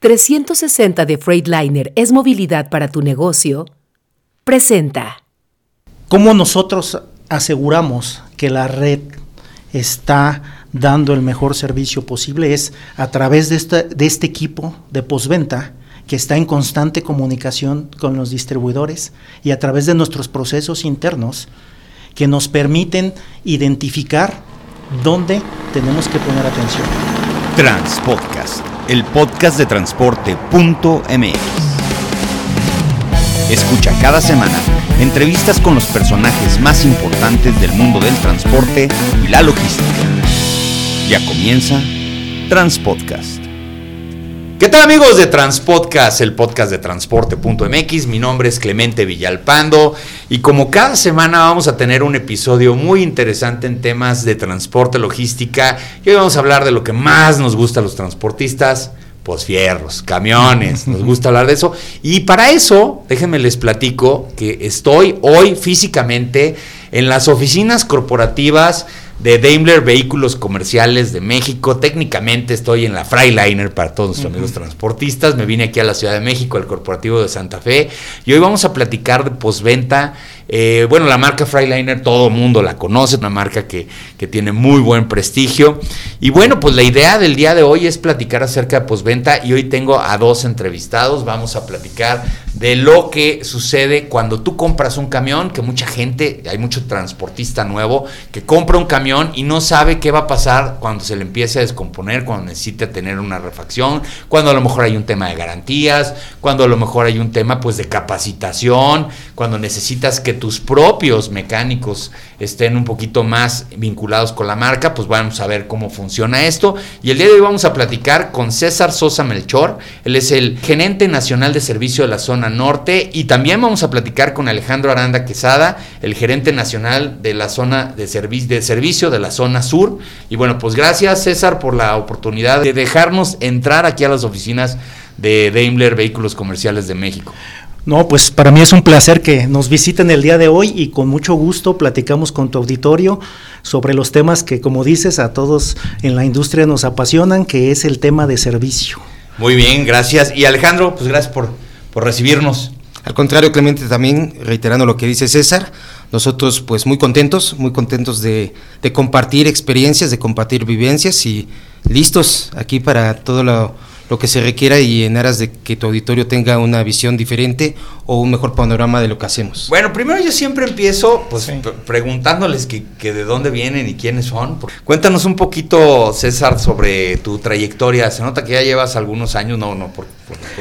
360 de Freightliner es movilidad para tu negocio, presenta. ¿Cómo nosotros aseguramos que la red está dando el mejor servicio posible? Es a través de este, de este equipo de postventa que está en constante comunicación con los distribuidores y a través de nuestros procesos internos que nos permiten identificar dónde tenemos que poner atención. Transpodcast el podcast de transporte.mx. Escucha cada semana entrevistas con los personajes más importantes del mundo del transporte y la logística. Ya comienza Transpodcast. ¿Qué tal amigos de Transpodcast, el podcast de transporte.mx? Mi nombre es Clemente Villalpando y como cada semana vamos a tener un episodio muy interesante en temas de transporte, logística y hoy vamos a hablar de lo que más nos gusta a los transportistas, pues fierros, camiones, nos gusta hablar de eso. Y para eso, déjenme les platico que estoy hoy físicamente en las oficinas corporativas de Daimler Vehículos Comerciales de México. Técnicamente estoy en la Freiliner para todos nuestros amigos transportistas. Me vine aquí a la Ciudad de México, al Corporativo de Santa Fe. Y hoy vamos a platicar de posventa. Eh, bueno, la marca Freiliner todo mundo la conoce, una marca que, que, tiene muy buen prestigio. Y bueno, pues la idea del día de hoy es platicar acerca de posventa y hoy tengo a dos entrevistados. Vamos a platicar de lo que sucede cuando tú compras un camión, que mucha gente, hay mucho transportista nuevo que compra un camión y no sabe qué va a pasar cuando se le empiece a descomponer, cuando necesita tener una refacción, cuando a lo mejor hay un tema de garantías, cuando a lo mejor hay un tema pues de capacitación, cuando necesitas que tus propios mecánicos estén un poquito más vinculados con la marca, pues vamos a ver cómo funciona esto. Y el día de hoy vamos a platicar con César Sosa Melchor, él es el gerente nacional de servicio de la zona norte y también vamos a platicar con Alejandro Aranda Quesada, el gerente nacional de la zona de, de servicio de la zona sur. Y bueno, pues gracias César por la oportunidad de dejarnos entrar aquí a las oficinas de Daimler Vehículos Comerciales de México. No, pues para mí es un placer que nos visiten el día de hoy y con mucho gusto platicamos con tu auditorio sobre los temas que, como dices, a todos en la industria nos apasionan, que es el tema de servicio. Muy bien, gracias. Y Alejandro, pues gracias por por recibirnos. Al contrario, Clemente, también reiterando lo que dice César, nosotros pues muy contentos, muy contentos de, de compartir experiencias, de compartir vivencias y listos aquí para todo lo, lo que se requiera y en aras de que tu auditorio tenga una visión diferente o un mejor panorama de lo que hacemos. Bueno, primero yo siempre empiezo pues preguntándoles que, de dónde vienen y quiénes son. Cuéntanos un poquito, César, sobre tu trayectoria. Se nota que ya llevas algunos años, no, no por,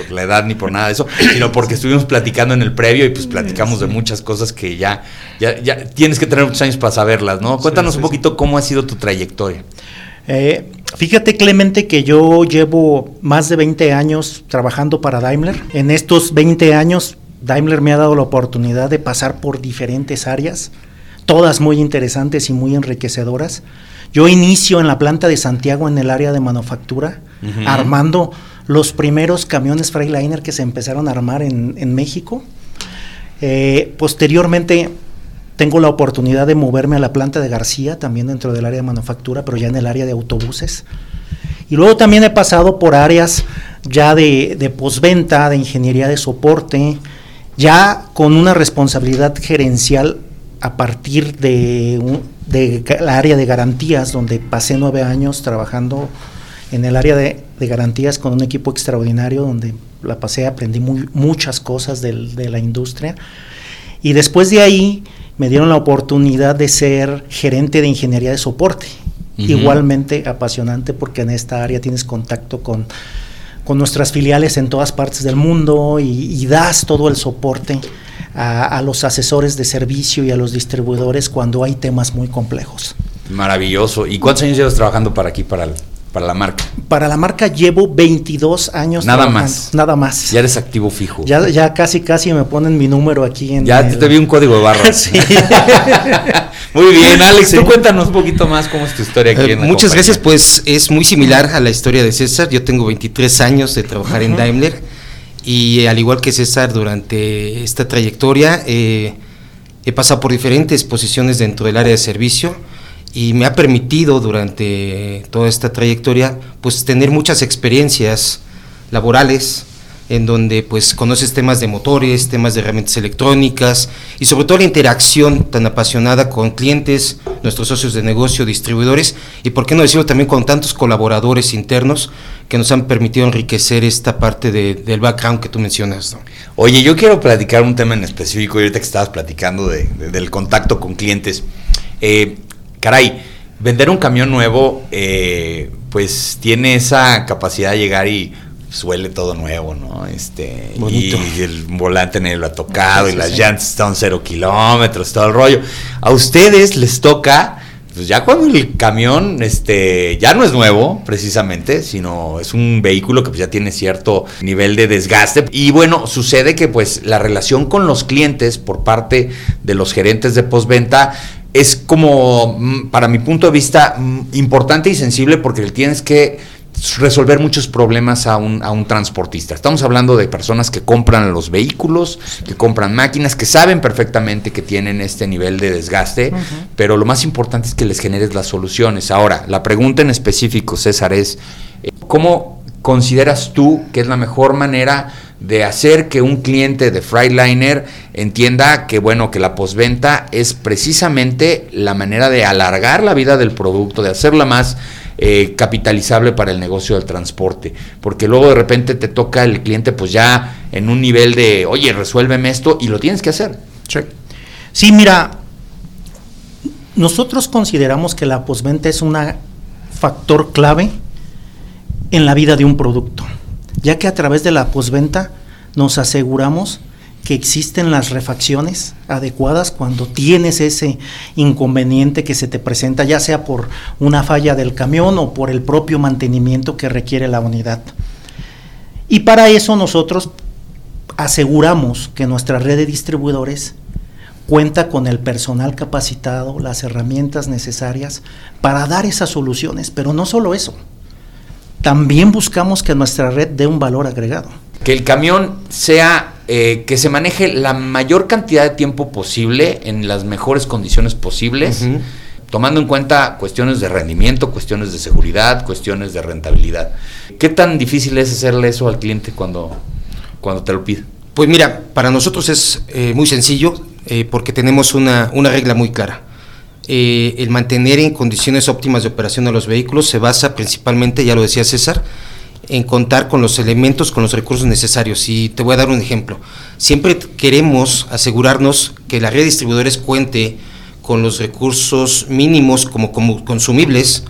la edad ni por nada de eso, sino porque estuvimos platicando en el previo y pues platicamos de muchas cosas que ya, ya, ya tienes que tener muchos años para saberlas, ¿no? Cuéntanos un poquito cómo ha sido tu trayectoria. Eh, fíjate Clemente que yo llevo más de 20 años trabajando para Daimler. En estos 20 años Daimler me ha dado la oportunidad de pasar por diferentes áreas, todas muy interesantes y muy enriquecedoras. Yo inicio en la planta de Santiago en el área de manufactura, armando los primeros camiones Freightliner que se empezaron a armar en, México. Eh, posteriormente tengo la oportunidad de moverme a la planta de García, también dentro del área de manufactura, pero ya en el área de autobuses. Y luego también he pasado por áreas ya de, de postventa, de ingeniería de soporte, ya con una responsabilidad gerencial a partir de, de la área de garantías, donde pasé nueve años trabajando en el área de, garantías con un equipo extraordinario, donde la pasé, aprendí muchas cosas de la industria. Y después de ahí me dieron la oportunidad de ser gerente de ingeniería de soporte. Igualmente apasionante porque en esta área tienes contacto con, con nuestras filiales en todas partes del mundo y, das todo el soporte a, a, los asesores de servicio y a los distribuidores cuando hay temas muy complejos. Maravilloso. ¿Y cuántos años llevas trabajando para aquí, para el, para la marca? Para la marca llevo 22 años. Nada más. Nada más. Ya eres activo fijo. Ya, ya casi, casi me ponen mi número aquí en. Ya te, vi un código de barras. sí. muy bien, Alex, tú cuéntanos un poquito más cómo es tu historia aquí eh, en la Muchas gracias, pues es muy similar a la historia de César. Yo tengo 23 años de trabajar en Daimler y al igual que César, durante esta trayectoria eh, he pasado por diferentes posiciones dentro del área de servicio y me ha permitido durante toda esta trayectoria pues tener muchas experiencias laborales, en donde pues conoces temas de motores, temas de herramientas electrónicas y sobre todo la interacción tan apasionada con clientes, nuestros socios de negocio, distribuidores y por qué no decirlo también con tantos colaboradores internos que nos han permitido enriquecer esta parte del background que tú mencionas. Oye, yo quiero platicar un tema en específico, y ahorita que estabas platicando del contacto con clientes. Eh, caray, vender un camión nuevo, eh, pues tiene esa capacidad de llegar y suele todo nuevo, ¿no? Este, Bonito. Y, el volante en lo ha tocado y las llantas están cero kilómetros, todo el rollo. A ustedes les toca, pues ya cuando el camión, este, ya no es nuevo, precisamente, sino es un vehículo que pues ya tiene cierto nivel de desgaste. Y bueno, sucede que pues la relación con los clientes por parte de los gerentes de postventa es como, mm, para mi punto de vista, mm, importante y sensible porque tienes que resolver muchos problemas a un, a un, transportista. Estamos hablando de personas que compran los vehículos, que compran máquinas, que saben perfectamente que tienen este nivel de desgaste, pero lo más importante es que les generes las soluciones. Ahora, la pregunta en específico, César, es, eh, ¿cómo consideras tú que es la mejor manera de hacer que un cliente de Freightliner entienda que bueno que la posventa es precisamente la manera de alargar la vida del producto, de hacerla más eh, capitalizable para el negocio del transporte, porque luego de repente te toca el cliente pues ya en un nivel de, oye, resuélveme esto y lo tienes que hacer. Sí, mira, nosotros consideramos que la posventa es un factor clave en la vida de un producto, ya que a través de la posventa nos aseguramos que existen las refacciones adecuadas cuando tienes ese inconveniente que se te presenta, ya sea por una falla del camión o por el propio mantenimiento que requiere la unidad. Y para eso nosotros aseguramos que nuestra red de distribuidores cuenta con el personal capacitado, las herramientas necesarias para dar esas soluciones, pero no solo eso, también buscamos que nuestra red dé un valor agregado. Que el camión sea eh, que se maneje la mayor cantidad de tiempo posible en las mejores condiciones posibles, tomando en cuenta cuestiones de rendimiento, cuestiones de seguridad, cuestiones de rentabilidad. ¿Qué tan difícil es hacerle eso al cliente cuando, cuando te lo pide? Pues mira, para nosotros es eh, muy sencillo eh, porque tenemos una, una, regla muy clara. El mantener en condiciones óptimas de operación a los vehículos se basa principalmente, ya lo decía César, en contar con los elementos, con los recursos necesarios. Y te voy a dar un ejemplo. Siempre queremos asegurarnos que la red de distribuidores cuente con los recursos mínimos como, consumibles,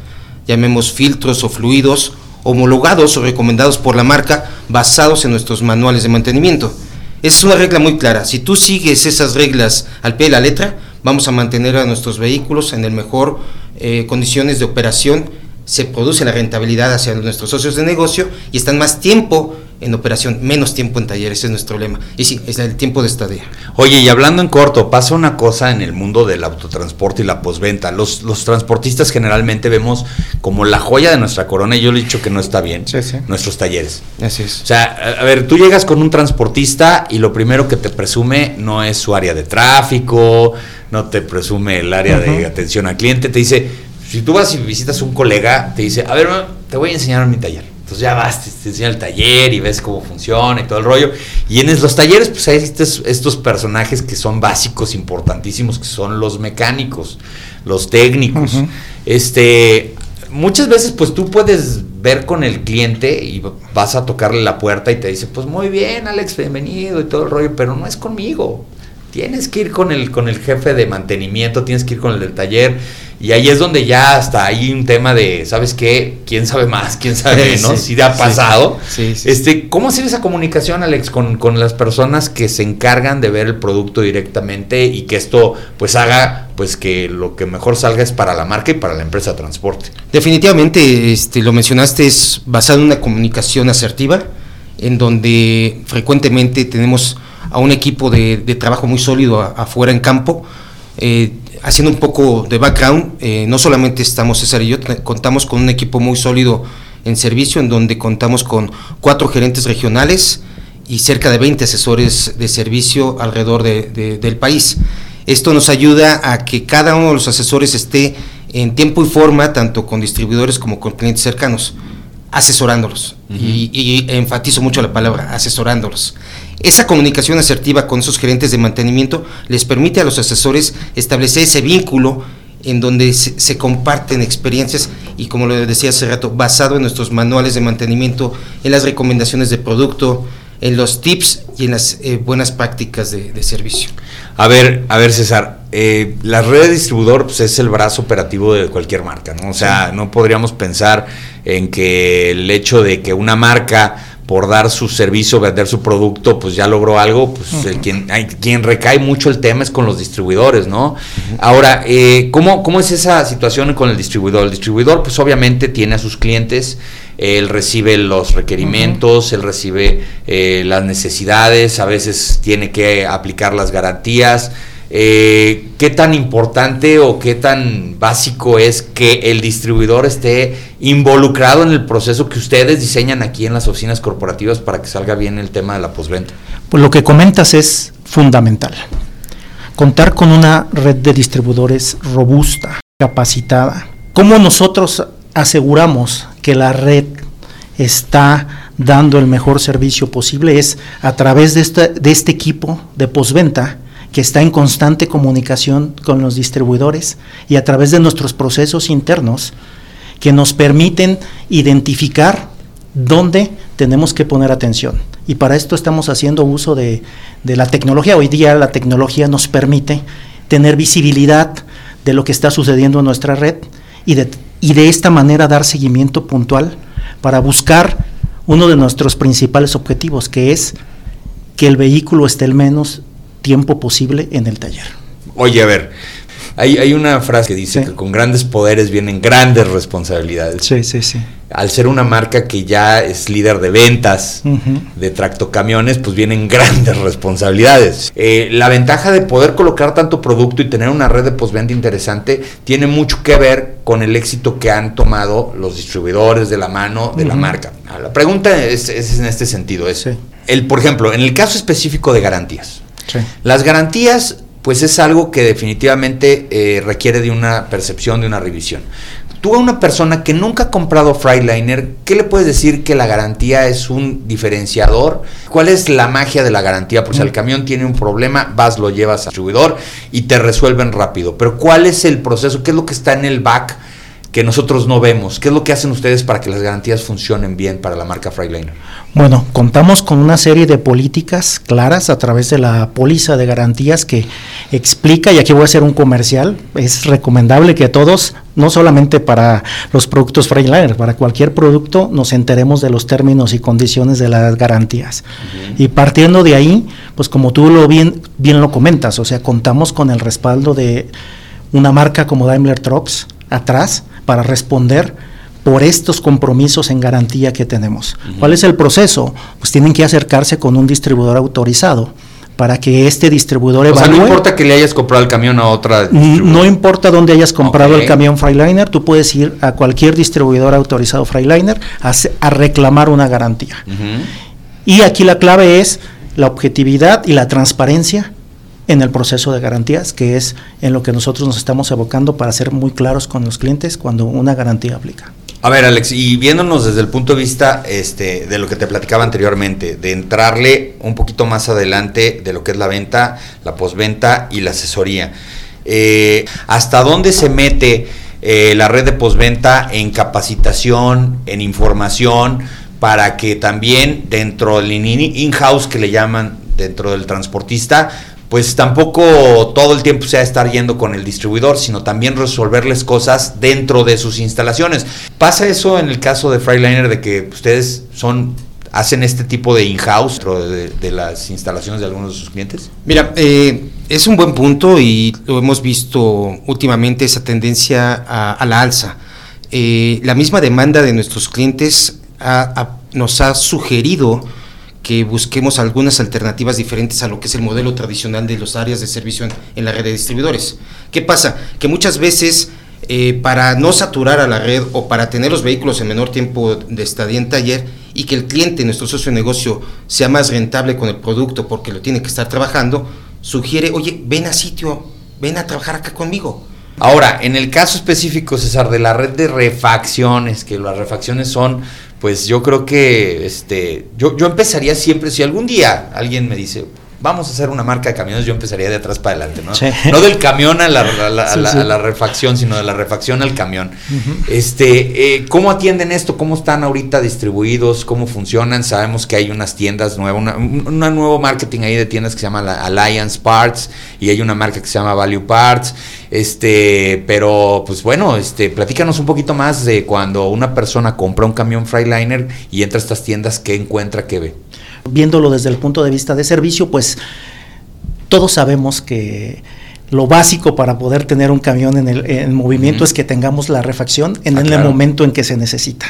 llamemos filtros o fluidos, homologados o recomendados por la marca, basados en nuestros manuales de mantenimiento. Es una regla muy clara. Si tú sigues esas reglas al pie de la letra, vamos a mantener a nuestros vehículos en el mejor eh, condiciones de operación. Se produce la rentabilidad hacia nuestros socios de negocio y están más tiempo en operación, menos tiempo en talleres, ese es nuestro lema. Y sí, es el tiempo de estadía. Oye, y hablando en corto, pasa una cosa en el mundo del autotransporte y la posventa. Los, los transportistas generalmente vemos como la joya de nuestra corona, y yo le he dicho que no está bien, nuestros talleres. Así es. O sea, a, ver, tú llegas con un transportista y lo primero que te presume no es su área de tráfico, no te presume el área de atención al cliente, te dice si tú vas y visitas un colega, te dice, a ver, te voy a enseñar mi taller. Entonces ya vas, te, enseña el taller y ves cómo funciona y todo el rollo. Y en los talleres, pues hay estos, estos personajes que son básicos, importantísimos, que son los mecánicos, los técnicos. Este, muchas veces, pues tú puedes ver con el cliente y vas a tocarle la puerta y te dice, pues muy bien, Alex, bienvenido y todo el rollo, pero no es conmigo. Tienes que ir con el, con el jefe de mantenimiento, tienes que ir con el del taller y ahí es donde ya hasta hay un tema de, ¿sabes qué? ¿Quién sabe más? ¿Quién sabe menos? si te ha pasado. este, ¿Cómo hacer esa comunicación, Alex, con, con, las personas que se encargan de ver el producto directamente y que esto pues haga pues que lo que mejor salga es para la marca y para la empresa de transporte? Definitivamente, este, lo mencionaste, es basado en una comunicación asertiva, en donde frecuentemente tenemos a un equipo de, trabajo muy sólido afuera en campo. Eh, haciendo un poco de background, eh, no solamente estamos César y yo, contamos con un equipo muy sólido en servicio, en donde contamos con cuatro gerentes regionales y cerca de 20 asesores de servicio alrededor del país. Esto nos ayuda a que cada uno de los asesores esté en tiempo y forma, tanto con distribuidores como con clientes cercanos. asesorándolos. y, y, enfatizo mucho la palabra asesorándolos. Esa comunicación asertiva con esos gerentes de mantenimiento les permite a los asesores establecer ese vínculo en donde se, comparten experiencias y como lo decía hace rato, basado en nuestros manuales de mantenimiento, en las recomendaciones de producto, en los tips y en las eh, buenas prácticas de, servicio. A ver, a ver César, eh, la red de distribuidor pues, es el brazo operativo de cualquier marca, ¿no? O sea, no podríamos pensar en que el hecho de que una marca por dar su servicio, vender su producto, pues ya logró algo, pues el quien, hay, quien recae mucho el tema es con los distribuidores, ¿no? Ahora, eh, ¿cómo, ¿cómo es esa situación con el distribuidor? El distribuidor, pues obviamente tiene a sus clientes, él recibe los requerimientos, él recibe eh, las necesidades, a veces tiene que aplicar las garantías, eh, qué tan importante o qué tan básico es que el distribuidor esté involucrado en el proceso que ustedes diseñan aquí en las oficinas corporativas para que salga bien el tema de la postventa. Pues lo que comentas es fundamental. Contar con una red de distribuidores robusta, capacitada. ¿Cómo nosotros aseguramos que la red está dando el mejor servicio posible? Es a través de este, de este equipo de postventa que está en constante comunicación con los distribuidores y a través de nuestros procesos internos que nos permiten identificar dónde tenemos que poner atención. Y para esto estamos haciendo uso de, la tecnología. Hoy día la tecnología nos permite tener visibilidad de lo que está sucediendo en nuestra red y de, y de esta manera dar seguimiento puntual para buscar uno de nuestros principales objetivos, que es que el vehículo esté el menos tiempo posible en el taller. Oye, a ver, hay, hay una frase que dice que con grandes poderes vienen grandes responsabilidades. Sí, sí, sí. Al ser una marca que ya es líder de ventas de tractocamiones, pues vienen grandes responsabilidades. Eh, la ventaja de poder colocar tanto producto y tener una red de postventa interesante tiene mucho que ver con el éxito que han tomado los distribuidores de la mano de la marca. Ah, la pregunta es, en este sentido. Es, el, por ejemplo, en el caso específico de garantías. Las garantías, pues es algo que definitivamente eh, requiere de una percepción, de una revisión. Tú a una persona que nunca ha comprado Freightliner, ¿qué le puedes decir que la garantía es un diferenciador? ¿Cuál es la magia de la garantía? Pues si el mm. camión tiene un problema, vas, lo llevas al distribuidor y te resuelven rápido. Pero ¿cuál es el proceso? ¿Qué es lo que está en el back que nosotros no vemos? ¿Qué es lo que hacen ustedes para que las garantías funcionen bien para la marca Freightliner? Bueno, contamos con una serie de políticas claras a través de la póliza de garantías que explica, y aquí voy a hacer un comercial, es recomendable que todos, no solamente para los productos Freightliner, para cualquier producto nos enteremos de los términos y condiciones de las garantías. Y partiendo de ahí, pues como tú lo bien, bien lo comentas, o sea, contamos con el respaldo de una marca como Daimler Trucks atrás para responder por estos compromisos en garantía que tenemos. ¿Cuál es el proceso? Pues tienen que acercarse con un distribuidor autorizado para que este distribuidor evalúe. O sea, no importa que le hayas comprado el camión a otra. No importa dónde hayas comprado el camión Freiliner, tú puedes ir a cualquier distribuidor autorizado Freiliner a, a reclamar una garantía. Y aquí la clave es la objetividad y la transparencia en el proceso de garantías, que es en lo que nosotros nos estamos evocando para ser muy claros con los clientes cuando una garantía aplica. A ver, Alex, y viéndonos desde el punto de vista este, de lo que te platicaba anteriormente, de entrarle un poquito más adelante de lo que es la venta, la posventa y la asesoría. Eh, ¿Hasta dónde se mete eh, la red de posventa en capacitación, en información, para que también dentro del in-house que le llaman dentro del transportista, pues tampoco todo el tiempo sea estar yendo con el distribuidor, sino también resolverles cosas dentro de sus instalaciones. ¿Pasa eso en el caso de Freiliner de que ustedes son hacen este tipo de in-house dentro de, las instalaciones de algunos de sus clientes? Mira, eh, es un buen punto y lo hemos visto últimamente esa tendencia a, la alza. Eh, la misma demanda de nuestros clientes nos ha sugerido que busquemos algunas alternativas diferentes a lo que es el modelo tradicional de las áreas de servicio en, la red de distribuidores. ¿Qué pasa? Que muchas veces eh, para no saturar a la red o para tener los vehículos en menor tiempo de estadía en taller y que el cliente, nuestro socio de negocio, sea más rentable con el producto porque lo tiene que estar trabajando, sugiere, oye, ven a sitio, ven a trabajar acá conmigo. Ahora, en el caso específico, César, de la red de refacciones, que las refacciones son pues yo creo que este, yo, yo empezaría siempre, si algún día alguien me dice, vamos a hacer una marca de camiones, yo empezaría de atrás para adelante, ¿no? No del camión a la, refacción, sino de la refacción al camión. Este, eh, ¿cómo atienden esto? ¿Cómo están ahorita distribuidos? ¿Cómo funcionan? Sabemos que hay unas tiendas nuevas, una, nuevo marketing ahí de tiendas que se llama Alliance Parts y hay una marca que se llama Value Parts. Este, pero pues bueno, este, platícanos un poquito más de cuando una persona compra un camión Freightliner y entra a estas tiendas, ¿qué encuentra, qué ve? Viéndolo desde el punto de vista de servicio, pues todos sabemos que lo básico para poder tener un camión en el movimiento es que tengamos la refacción en, ah, el momento en que se necesita.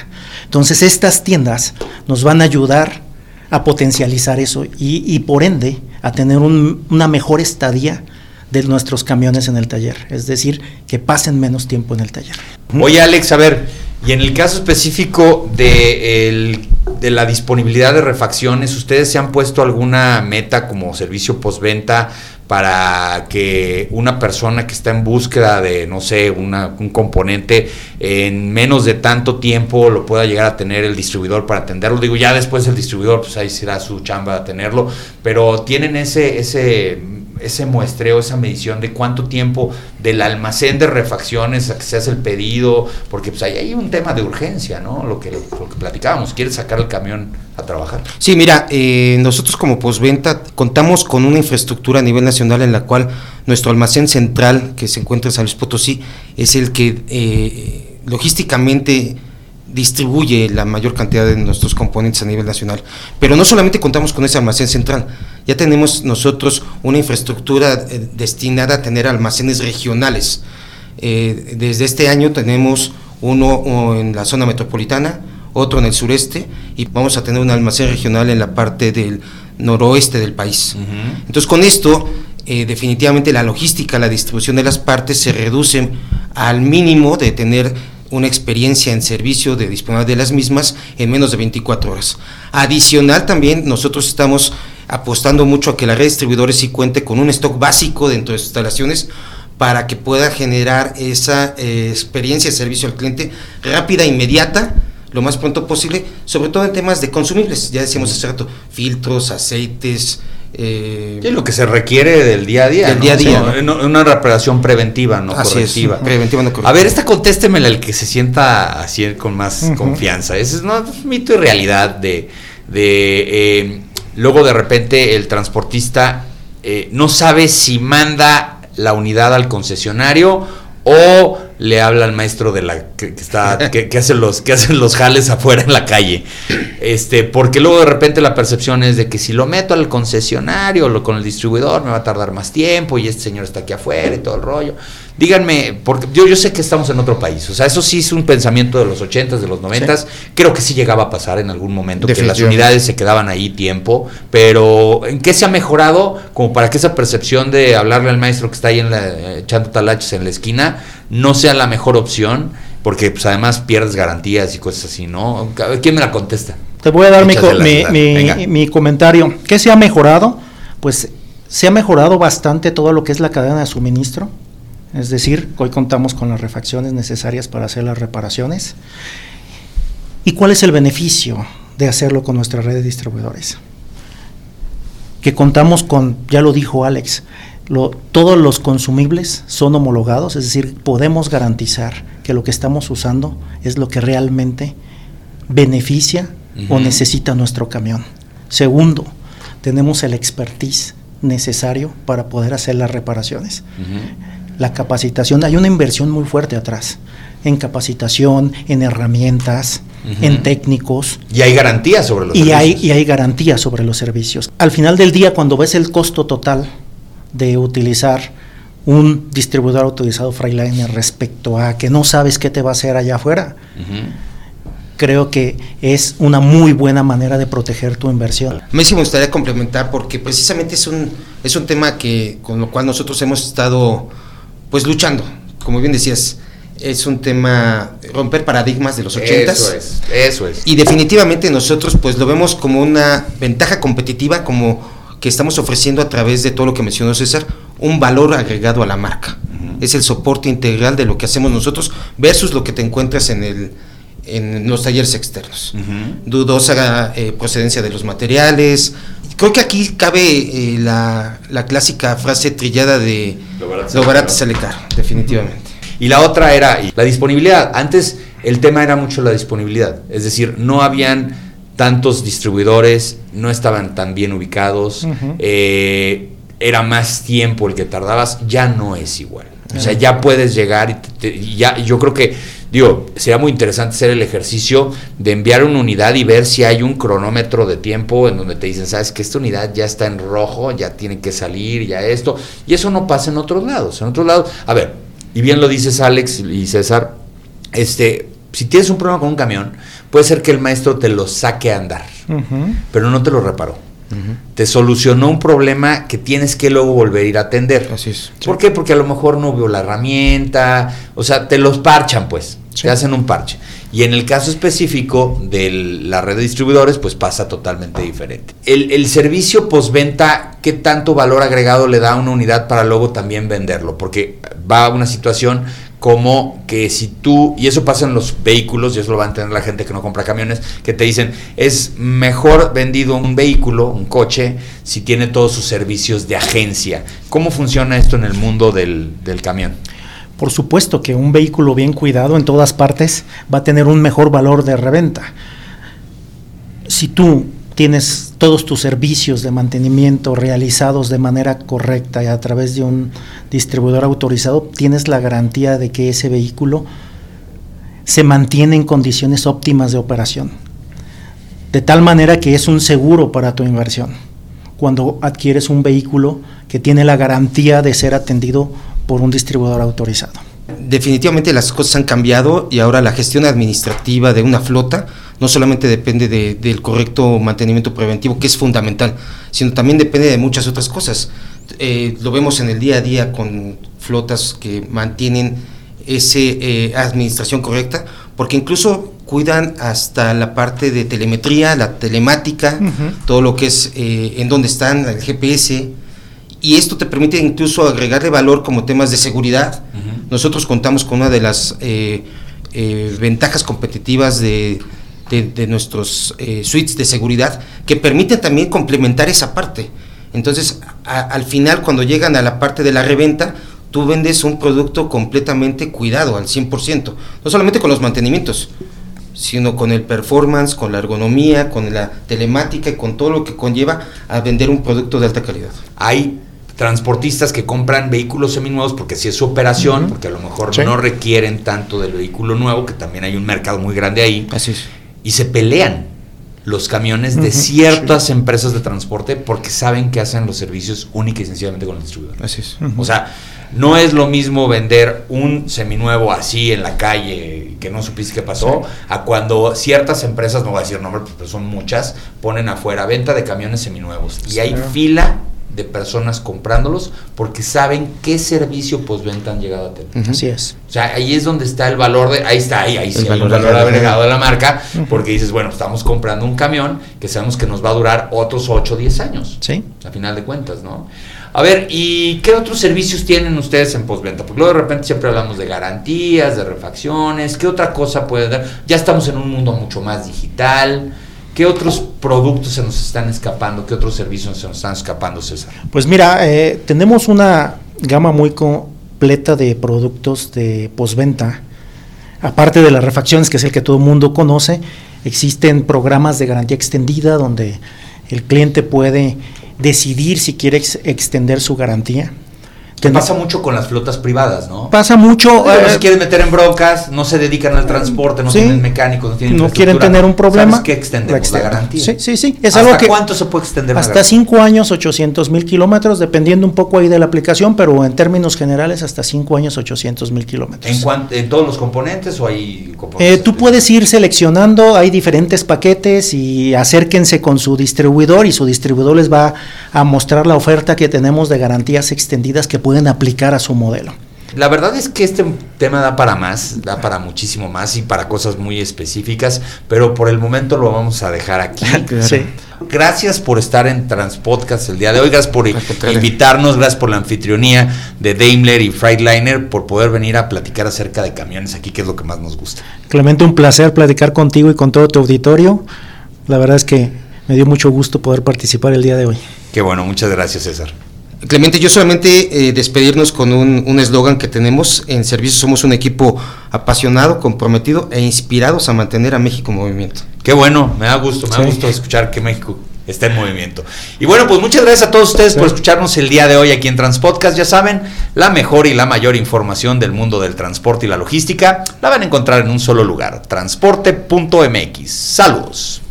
Entonces estas tiendas nos van a ayudar a potencializar eso y, por ende a tener una mejor estadía de nuestros camiones en el taller, es decir, que pasen menos tiempo en el taller. Oye Alex, a ver, y en el caso específico de, de la disponibilidad de refacciones, ¿ustedes se han puesto alguna meta como servicio postventa para que una persona que está en búsqueda de, no sé, una, un componente en menos de tanto tiempo lo pueda llegar a tener el distribuidor para atenderlo? Digo, ya después el distribuidor, pues ahí será su chamba tenerlo, pero tienen ese, ese ese muestreo, esa medición de cuánto tiempo del almacén de refacciones a que se hace el pedido, porque pues ahí hay un tema de urgencia, ¿no? Lo que, lo que platicábamos, ¿quieres sacar el camión a trabajar? Sí, mira, eh, nosotros como postventa contamos con una infraestructura a nivel nacional en la cual nuestro almacén central, que se encuentra en San Luis Potosí, es el que eh, logísticamente distribuye la mayor cantidad de nuestros componentes a nivel nacional. Pero no solamente contamos con ese almacén central, ya tenemos nosotros una infraestructura eh, destinada a tener almacenes regionales. Eh, desde este año tenemos uno en la zona metropolitana, otro en el sureste y vamos a tener un almacén regional en la parte del noroeste del país. Entonces con esto eh, definitivamente la logística, la distribución de las partes se reduce al mínimo de tener una experiencia en servicio de disponibilidad de las mismas en menos de 24 horas. Adicional también nosotros estamos apostando mucho a que la red de distribuidores sí cuente con un stock básico dentro de sus instalaciones para que pueda generar esa eh, experiencia de servicio al cliente rápida, inmediata, lo más pronto posible, sobre todo en temas de consumibles, ya decíamos hace rato, filtros, aceites, eh, lo que se requiere del día a día. Del día a día. Una reparación preventiva, no correctiva. preventiva, no correctiva. A ver, esta contéstemela el que se sienta así con más confianza. Ese es no, mito y realidad de, de eh, luego de repente el transportista eh, no sabe si manda la unidad al concesionario o le habla al maestro de la que, está que, que, hacen los que hacen los jales afuera en la calle. Este porque luego de repente la percepción es de que si lo meto al concesionario o con el distribuidor me va a tardar más tiempo y este señor está aquí afuera y todo el rollo díganme porque yo, yo sé que estamos en otro país o sea eso sí es un pensamiento de los ochentas de los noventas creo que sí llegaba a pasar en algún momento que las unidades se quedaban ahí tiempo pero en qué se ha mejorado como para que esa percepción de hablarle al maestro que está ahí en la, echando talaches en la esquina no sea la mejor opción, porque pues además pierdes garantías y cosas así, ¿no? ¿Quién me la contesta? Te voy a dar mi, mi, comentario. ¿Qué se ha mejorado? Pues se ha mejorado bastante todo lo que es la cadena de suministro. Es decir, hoy contamos con las refacciones necesarias para hacer las reparaciones. ¿Y cuál es el beneficio de hacerlo con nuestra red de distribuidores? Que contamos con, ya lo dijo Alex, todos los consumibles son homologados, es decir, podemos garantizar que lo que estamos usando es lo que realmente beneficia o necesita nuestro camión. Segundo, tenemos el expertise necesario para poder hacer las reparaciones. La capacitación, hay una inversión muy fuerte atrás, en capacitación, en herramientas, en técnicos. Y hay garantías sobre los y servicios. Hay, y hay garantías sobre los servicios. Al final del día, cuando ves el costo total de utilizar un distribuidor autorizado Freightliner respecto a que no sabes qué te va a hacer allá afuera. Creo que es una muy buena manera de proteger tu inversión. A mí sí me gustaría complementar porque precisamente es un, es un tema que con lo cual nosotros hemos estado pues luchando. Como bien decías, es un tema romper paradigmas de los ochentas. Eso es, eso es. Y definitivamente nosotros pues lo vemos como una ventaja competitiva, como que estamos ofreciendo a través de todo lo que mencionó César, un valor agregado a la marca. Es el soporte integral de lo que hacemos nosotros versus lo que te encuentras en el, en los talleres externos. Dudosa eh, procedencia de los materiales. Creo que aquí cabe eh, la, la, clásica frase trillada de lo barato, sale caro, definitivamente. Y la otra era la disponibilidad. Antes el tema era mucho la disponibilidad, es decir, no habían tantos distribuidores, no estaban tan bien ubicados, eh, era más tiempo el que tardabas, ya no es igual. O sea, ya puedes llegar y, ya, yo creo que, digo, sería muy interesante hacer el ejercicio de enviar una unidad y ver si hay un cronómetro de tiempo en donde te dicen, sabes que esta unidad ya está en rojo, ya tiene que salir, ya esto. Y eso no pasa en otros lados. En otros lados, a ver, y bien lo dices Alex y César, este, si tienes un problema con un camión, puede ser que el maestro te lo saque a andar, pero no te lo reparó. Te solucionó un problema que tienes que luego volver a ir a atender. Así es. ¿Por qué? Porque a lo mejor no vio la herramienta, o sea, te los parchan, pues, te hacen un parche. Y en el caso específico de la red de distribuidores, pues pasa totalmente diferente. El, el servicio postventa, ¿qué tanto valor agregado le da a una unidad para luego también venderlo? Porque va a una situación como que si tú, y eso pasa en los vehículos, y eso lo va a entender la gente que no compra camiones, que te dicen, es mejor vendido un vehículo, un coche, si tiene todos sus servicios de agencia. ¿Cómo funciona esto en el mundo del, del camión? Por supuesto que un vehículo bien cuidado en todas partes va a tener un mejor valor de reventa. Si tú tienes todos tus servicios de mantenimiento realizados de manera correcta y a través de un distribuidor autorizado, tienes la garantía de que ese vehículo se mantiene en condiciones óptimas de operación. De tal manera que es un seguro para tu inversión. Cuando adquieres un vehículo que tiene la garantía de ser atendido por un distribuidor autorizado. Definitivamente las cosas han cambiado y ahora la gestión administrativa de una flota no solamente depende del correcto mantenimiento preventivo, que es fundamental, sino también depende de muchas otras cosas. Eh, lo vemos en el día a día con flotas que mantienen esa eh, administración correcta, porque incluso cuidan hasta la parte de telemetría, la telemática, todo lo que es eh, en dónde están, el GPS, y esto te permite incluso agregarle valor como temas de seguridad. Nosotros contamos con una de las ventajas competitivas de, de, nuestros eh, suites de seguridad que permiten también complementar esa parte. Entonces, al final, cuando llegan a la parte de la reventa, tú vendes un producto completamente cuidado al 100%, no solamente con los mantenimientos, sino con el performance, con la ergonomía, con la telemática y con todo lo que conlleva a vender un producto de alta calidad. Hay transportistas que compran vehículos seminuevos porque si es su operación, porque a lo mejor no requieren tanto del vehículo nuevo, que también hay un mercado muy grande ahí. Así es. y se pelean los camiones de ciertas empresas de transporte porque saben que hacen los servicios única y sencillamente con el distribuidor. Así es. O sea, no es lo mismo vender un seminuevo así en la calle que no supiste qué pasó, a cuando ciertas empresas, no voy a decir nombre, pero son muchas, ponen afuera venta de camiones seminuevos. Y hay fila de personas comprándolos porque saben qué servicio postventa han llegado a tener. Así es. O sea, ahí es donde está el valor de, ahí está, ahí, ahí sí, el valor, agregado de la marca, porque dices, bueno, estamos comprando un camión que sabemos que nos va a durar otros 8 o 10 años. Sí. A final de cuentas, ¿no? A ver, ¿y qué otros servicios tienen ustedes en postventa? Porque luego de repente siempre hablamos de garantías, de refacciones, ¿qué otra cosa puede dar? Ya estamos en un mundo mucho más digital. ¿Qué otros productos se nos están escapando? ¿Qué otros servicios se nos están escapando, César? Pues mira, eh, tenemos una gama muy completa de productos de postventa. Aparte de las refacciones, que es el que todo el mundo conoce, existen programas de garantía extendida donde el cliente puede decidir si quiere extender su garantía. Que pasa mucho con las flotas privadas, ¿no? Pasa mucho. no se eh, quieren meter en broncas, no se dedican al transporte, no tienen mecánicos, no tienen No quieren tener un problema. ¿Sabes qué extendemos la, garantía? Sí, sí, sí. Es ¿Hasta algo que cuánto se puede extender Hasta 5 años, 800 mil kilómetros, dependiendo un poco ahí de la aplicación, pero en términos generales, hasta 5 años, 800 mil kilómetros. ¿En, ¿En todos los componentes o hay componentes? Eh, tú puedes ir seleccionando, hay diferentes paquetes y acérquense con su distribuidor y su distribuidor les va a mostrar la oferta que tenemos de garantías extendidas que pueden aplicar a su modelo. La verdad es que este tema da para más, da para muchísimo más y para cosas muy específicas, pero por el momento lo vamos a dejar aquí. Gracias por estar en Transpodcast el día de hoy, gracias por invitarnos, gracias por la anfitrionía de Daimler y Freightliner, por poder venir a platicar acerca de camiones aquí, que es lo que más nos gusta. Clemente, un placer platicar contigo y con todo tu auditorio. La verdad es que me dio mucho gusto poder participar el día de hoy. Qué bueno, muchas gracias César. Clemente, yo solamente eh, despedirnos con un eslogan que tenemos en servicio. Somos un equipo apasionado, comprometido e inspirados a mantener a México en movimiento. Qué bueno, me da gusto, me da gusto escuchar que México está en movimiento. Y bueno, pues muchas gracias a todos ustedes por escucharnos el día de hoy aquí en Transpodcast. Ya saben, la mejor y la mayor información del mundo del transporte y la logística la van a encontrar en un solo lugar, transporte.mx. Saludos.